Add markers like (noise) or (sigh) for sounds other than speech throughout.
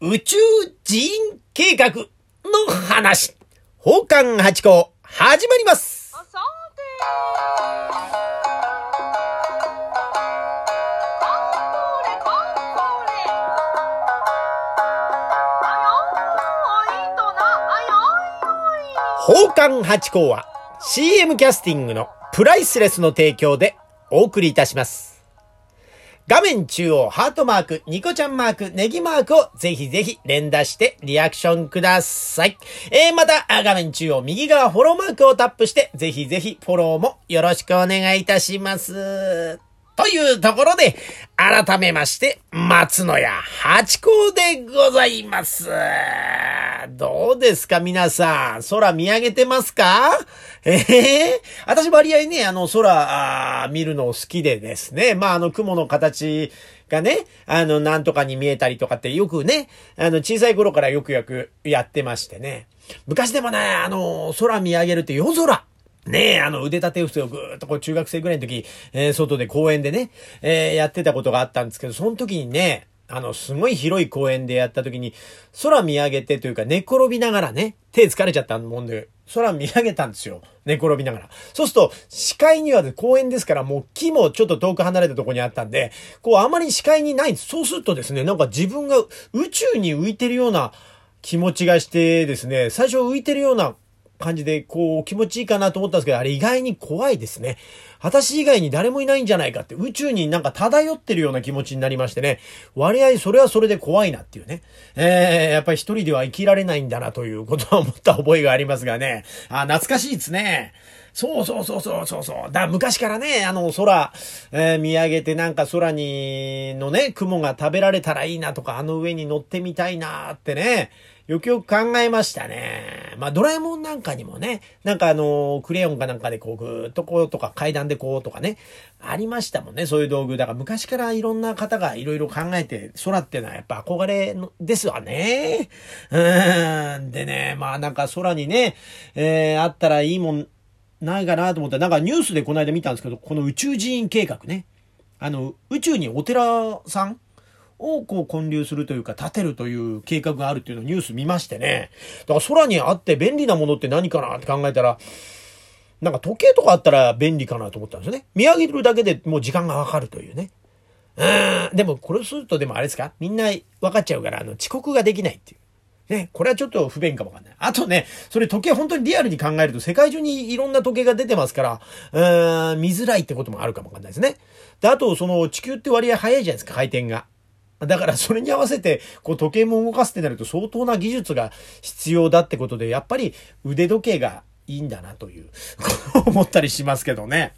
宇宙人計画の話。宝冠八甲、始まります。さて。カンコレカンコレ。あよーいとな、あよーい。宝冠八甲は CM キャスティングのプライスレスの提供でお送りいたします。画面中央ハートマーク、ニコちゃんマーク、ネギマークをぜひぜひ連打してリアクションください。えー、また画面中央右側フォローマークをタップしてぜひぜひフォローもよろしくお願いいたします。というところで、改めまして、松野屋八甲でございます。どうですか皆さん、空見上げてますか？(laughs) ええ私割合ね、あの空、あ見るの好きでですね、まああの雲の形がね、あのなんとかに見えたりとかってよくね、あの小さい頃からよくよくやってましてね。昔でもね、あの空見上げるって夜空。ねえ、あの腕立て伏せをぐーっとこう中学生ぐらいの時、えー外で公園でね、えーやってたことがあったんですけど、その時にね、あの、すごい広い公園でやった時に、空見上げてというか寝転びながらね、手疲れちゃったもんで、空見上げたんですよ。寝転びながら。そうすると、視界には公園ですから、もう木もちょっと遠く離れたとこにあったんで、こうあまり視界にないんです。そうするとですね、なんか自分が宇宙に浮いてるような気持ちがしてですね、最初浮いてるような感じで、こう、気持ちいいかなと思ったんですけど、あれ意外に怖いですね。私以外に誰もいないんじゃないかって、宇宙になんか漂ってるような気持ちになりましてね、割合それはそれで怖いなっていうね。えー、やっぱり一人では生きられないんだなということは思った覚えがありますがね。あ、懐かしいですね。そうそうそうそうそうそう。だ、昔からね、あの、空、えー見上げてなんか空に、のね、雲が食べられたらいいなとか、あの上に乗ってみたいなってね、よくよく考えましたね。まあ、ドラえもんなんかにもね、なんかあの、クレヨンかなんかでこう、ぐーっとこうとか、階段でこうとかね、ありましたもんね、そういう道具。だから昔からいろんな方がいろいろ考えて、空ってのはやっぱ憧れのですわね。うん。でね、まあなんか空にね、えーあったらいいもん、ないかなと思ったら、なんかニュースでこの間見たんですけど、この宇宙人員計画ね。あの、宇宙にお寺さんをこう建立するというか建てるという計画があるっていうのをニュース見ましてね。だから空にあって便利なものって何かなって考えたら、なんか時計とかあったら便利かなと思ったんですよね。見上げるだけでもう時間がわかるというね。うん。でもこれするとでもあれですか？みんな分かっちゃうから、あの遅刻ができないっていう。ね、これはちょっと不便かもわかんない。あとね、それ時計本当にリアルに考えると世界中にいろんな時計が出てますから、うーん、見づらいってこともあるかもわかんないですね。で、あとその地球って割合早いじゃないですか、回転が。だからそれに合わせてこう時計も動かすってなると相当な技術が必要だってことで、やっぱり腕時計がいいんだなという、(laughs) 思ったりしますけどね。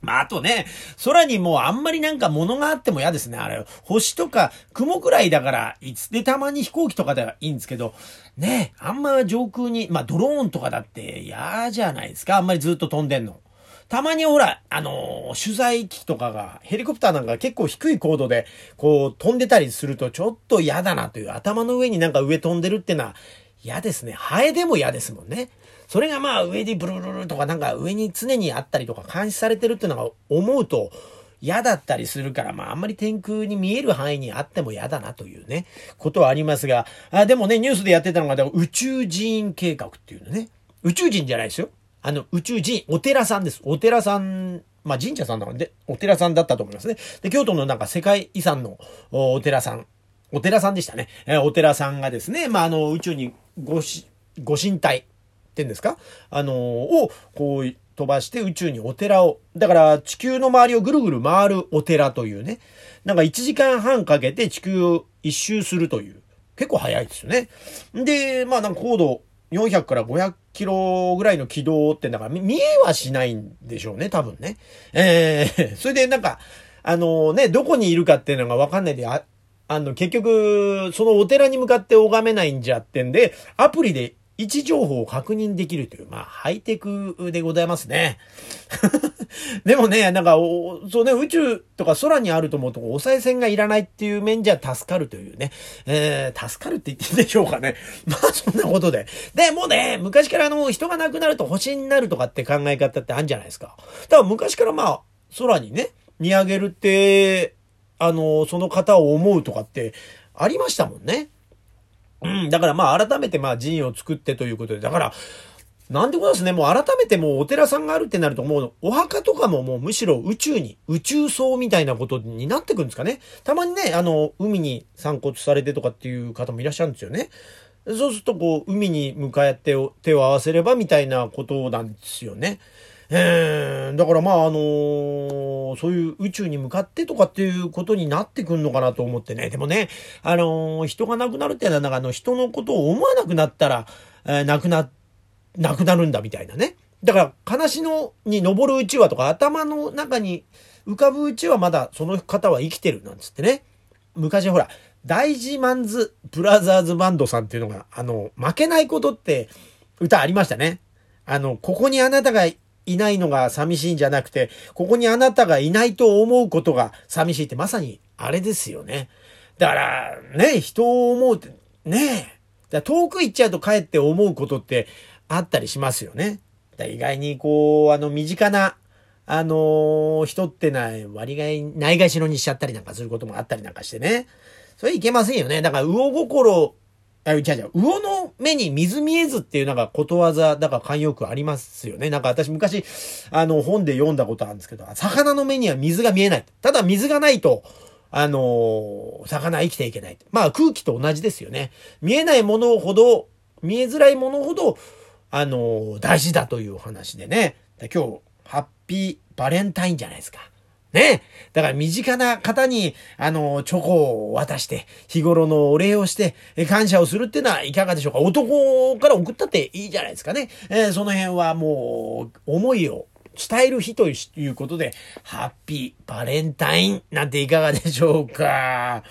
まあ、あとね、空にもうあんまりなんか物があっても嫌ですね。あれ、星とか雲くらいだから、いつでたまに飛行機とかではいいんですけど、ね、あんま上空に、まあドローンとかだって嫌じゃないですか。あんまりずっと飛んでんの。たまにほら、あのー取材機とかが、ヘリコプターなんか結構低い高度で、こう飛んでたりするとちょっと嫌だなという、頭の上になんか上飛んでるってのは嫌ですね。ハエでも嫌ですもんね。それがまあ上にブルルルとかなんか上に常にあったりとか監視されてるっていうのが思うと嫌だったりするから、まああんまり天空に見える範囲にあっても嫌だなというね、ことはありますが、あでもね、ニュースでやってたのが、宇宙人計画っていうのね。宇宙人じゃないですよ。あの、宇宙人、お寺さんです。お寺さん、まあ神社さんなので、お寺さんだったと思いますね。で、京都のなんか世界遺産のおお寺さん、お寺さんでしたね。えーお寺さんがですね、まああの、宇宙にごし、ご神体ってんですか？あのーを、こう、飛ばして宇宙にお寺を、だから地球の周りをぐるぐる回るお寺というね、なんか1時間半かけて地球を一周するという、結構早いですよね。で、まあなんか高度400から500キロぐらいの軌道ってなんか見見えはしないんでしょうね、多分ね。ええ (laughs) それでなんか、あのね、どこにいるかっていうのがわかんないで、あの、結局、そのお寺に向かって拝めないんじゃってんで、アプリで位置情報を確認できるという、まあ、ハイテクでございますね。(laughs) でもね、なんか、そうね、宇宙とか空にあると思うと、お賽銭がいらないっていう面じゃ助かるというね。えー、助かるって言っていいんでしょうかね。(laughs) まあ、そんなことで。で、もうね、昔からあの、人が亡くなると星になるとかって考え方ってあるんじゃないですか。だから昔からまあ、空にね、見上げるって、あの、その方を思うとかってありましたもんね。うん、だからまあ改めてまあ寺院を作ってということで、だから、なんてことですね、もう改めてもうお寺さんがあるってなるともうお墓とかももうむしろ宇宙に、宇宙層みたいなことになってくるんですかね。たまにね、あの、海に散骨されてとかっていう方もいらっしゃるんですよね。そうするとこう、海に向かって手を合わせればみたいなことなんですよね。えー、だからまああのーそういう宇宙に向かってとかっていうことになってくるのかなと思ってね。でもね、あのー人が亡くなるっていうのはなんかあの人のことを思わなくなったら、えー亡くな、亡くなるんだみたいなね。だから、悲しのに登るうちはとか頭の中に浮かぶうちはまだその方は生きてるなんつってね。昔ほら、大事マンズブラザーズバンドさんっていうのが、あの、負けないことって歌ありましたね。あの、ここにあなたがいないのが寂しいんじゃなくて、ここにあなたがいないと思うことが寂しいってまさにあれですよね。だから、ね、人を思うって、ねだ遠く行っちゃうと帰って思うことってあったりしますよね。だ意外にこう、あの、身近な、あのー人ってない、割がないがしろにしちゃったりなんかすることもあったりなんかしてね。それいけませんよね。だから、魚心、あ、違う違う、魚の目に水見えずっていうなんかことわざ、だから慣用句ありますよね。なんか私昔、あの、本で読んだことあるんですけど、魚の目には水が見えない。ただ水がないと、あのー魚生きていけない。まあ空気と同じですよね。見えないものほど、見えづらいものほど、あのー大事だという話でね。今日、ハッピーバレンタインじゃないですか。ね。だから身近な方に、あの、チョコを渡して、日頃のお礼をして、感謝をするっていうのはいかがでしょうか？男から送ったっていいじゃないですかね。えーその辺はもう、思いを伝える日ということで、ハッピーバレンタインなんていかがでしょうか？